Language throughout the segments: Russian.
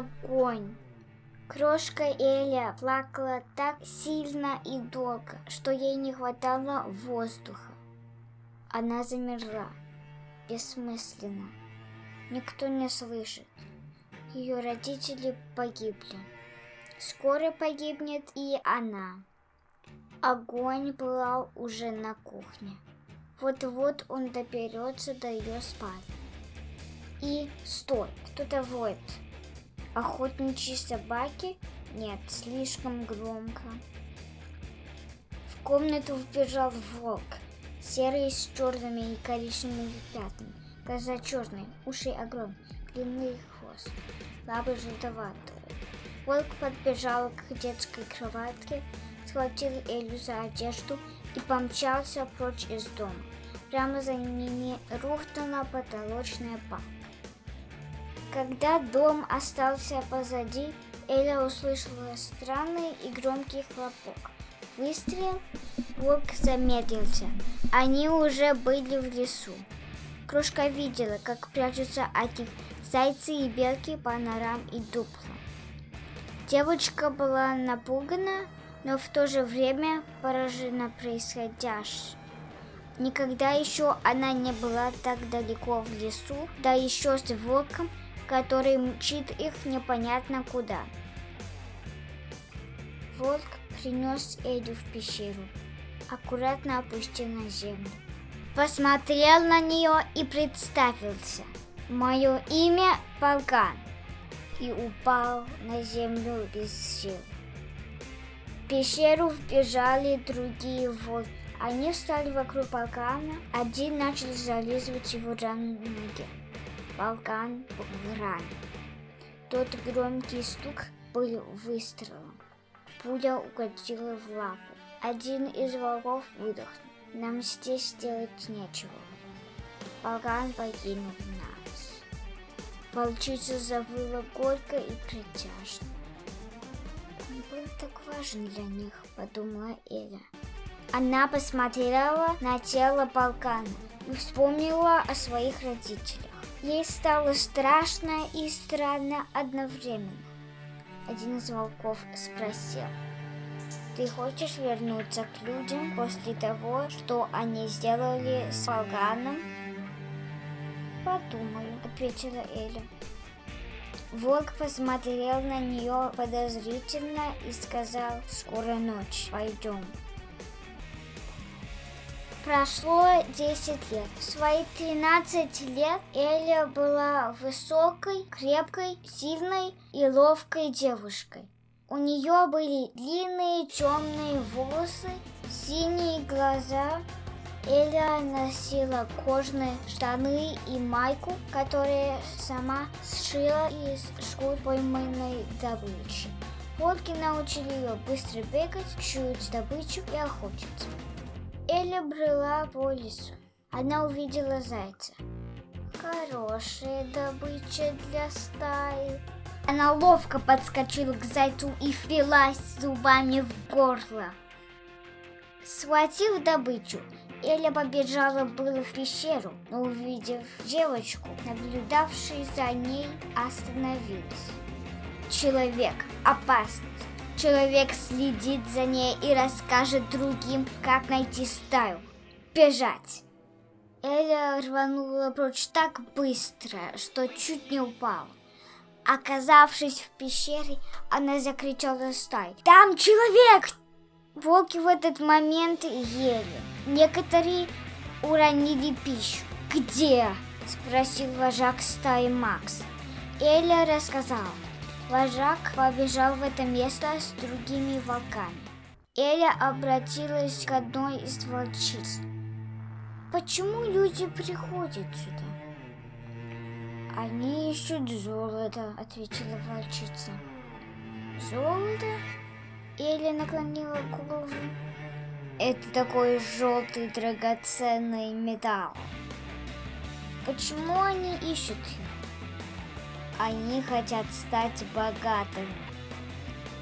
огонь. Крошка Эля плакала так сильно и долго, что ей не хватало воздуха. Она замерла, бессмысленно. Никто не слышит. Ее родители погибли. Скоро погибнет и она. Огонь пылал уже на кухне. Вот-вот он доберется до ее спальни. И стой, кто-то воет. Охотничьи собаки? Нет, слишком громко. В комнату вбежал волк, серый с черными и коричневыми пятнами. Глаза черные, уши огромные, длинный хвост, лапы желтоватые. Волк подбежал к детской кроватке, схватил Элю за одежду и помчался прочь из дома. Прямо за ними рухнула потолочная балка. Когда дом остался позади, Эля услышала странный и громкий хлопок. Выстрел, волк замедлился. Они уже были в лесу. Крошка видела, как прячутся от них зайцы и белки по норам и дуплам. Девочка была напугана, но в то же время поражена происходящим. Никогда еще она не была так далеко в лесу, да еще с волком, который мчит их непонятно куда. Волк принес Эду в пещеру, аккуратно опустил на землю. Посмотрел на нее и представился. Мое имя Полкан. И упал на землю без сил. В пещеру вбежали другие волки. Они встали вокруг Полкана. Один начал зализывать его рану на был ранен. Тот громкий стук был выстрелом. Пуля угодила в лапу. Один из волков выдохнул. Нам здесь делать нечего. Полкан покинул нас. Волчица завыла горько и притяжно. Он был так важен для них, подумала Эля. Она посмотрела на тело полкана и вспомнила о своих родителях. Ей стало страшно и странно одновременно. Один из волков спросил, «Ты хочешь вернуться к людям после того, что они сделали с полганом?» «Подумаю», — ответила Эля. Волк посмотрел на нее подозрительно и сказал, «Скоро ночь, пойдем». Прошло 10 лет. В свои 13 лет Эля была высокой, крепкой, сильной и ловкой девушкой. У нее были длинные темные волосы, синие глаза. Эля носила кожные штаны и майку, которые сама сшила из шкур пойманной добычи. Волки научили ее быстро бегать, чуять добычу и охотиться. Эля брела по лесу. Она увидела зайца. Хорошая добыча для стаи. Она ловко подскочила к зайцу и впилась зубами в горло. Схватив добычу, Эля побежала было в пещеру, но увидев девочку, наблюдавшую за ней, остановилась. Человек, опасность. Человек следит за ней и расскажет другим, как найти стаю. Бежать. Эля рванула прочь так быстро, что чуть не упала. Оказавшись в пещере, она закричала стай. «Там человек!» Волки в этот момент ели. Некоторые уронили пищу. «Где?» – спросил вожак стаи Макс. Эля рассказала. Вожак побежал в это место с другими волками. Эля обратилась к одной из волчиц. «Почему люди приходят сюда?» «Они ищут золото», — ответила волчица. «Золото?» Эля наклонила голову. «Это такой желтый драгоценный металл. Почему они ищут его?» Они хотят стать богатыми.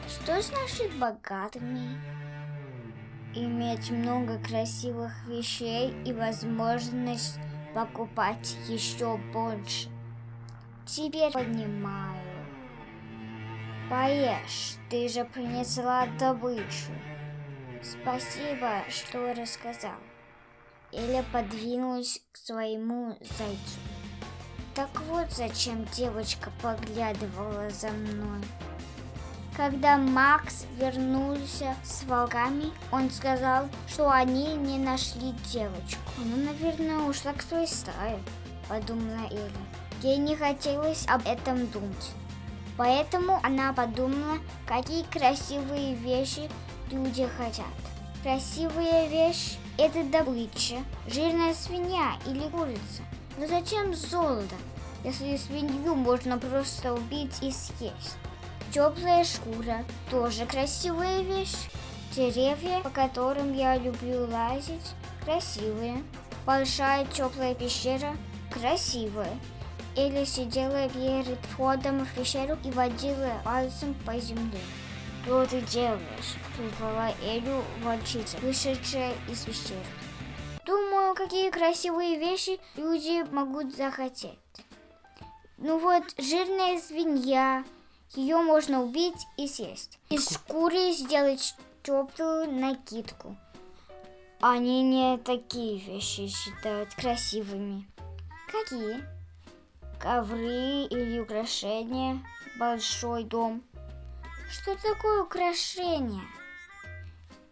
Что значит богатыми? Иметь много красивых вещей и возможность покупать еще больше. Теперь понимаю. Поешь, ты же принесла добычу. Спасибо, что рассказал. Эля подвинулась к своему зайцу. Так вот зачем девочка поглядывала за мной. Когда Макс вернулся с волками, он сказал, что они не нашли девочку. Ну, наверное, ушла к своей стае, подумала Эля. Ей не хотелось об этом думать. Поэтому она подумала, какие красивые вещи люди хотят. Красивая вещь – это добыча, жирная свинья или курица. Но зачем золото, если свинью можно просто убить и съесть? Теплая шкура – тоже красивая вещь. Деревья, по которым я люблю лазить, красивые. Большая теплая пещера – красивая. Эля сидела перед входом в пещеру и водила пальцем по земле. «Что ты делаешь?» – призвала Элю волчица, вышедшая из пещеры. «Думаю, какие красивые вещи люди могут захотеть. Ну вот, жирная свинья, ее можно убить и съесть. Из шкуры сделать теплую накидку. Они не такие вещи считают красивыми. Какие? ковры или украшения, большой дом. Что такое украшение?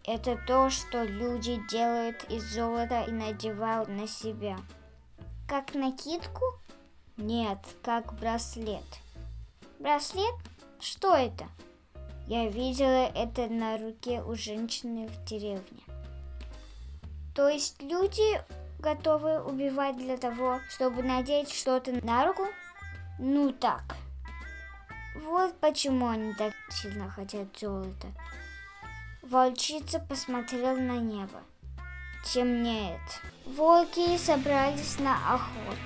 Это то, что люди делают из золота и надевают на себя. Как накидку? Нет, как браслет. Браслет? Что это? Я видела это на руке у женщины в деревне. То есть люди готовы убивать для того, чтобы надеть что-то на руку? Ну так. Вот почему они так сильно хотят золота. Волчица посмотрела на небо. Темнеет. Волки собрались на охоту.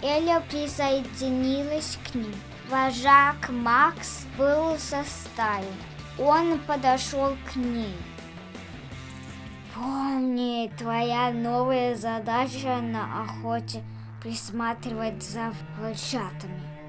Эля присоединилась к ним. Вожак Макс был со стаей. Он подошел к ней. Помни, твоя новая задача на охоте присматривать за волчатами.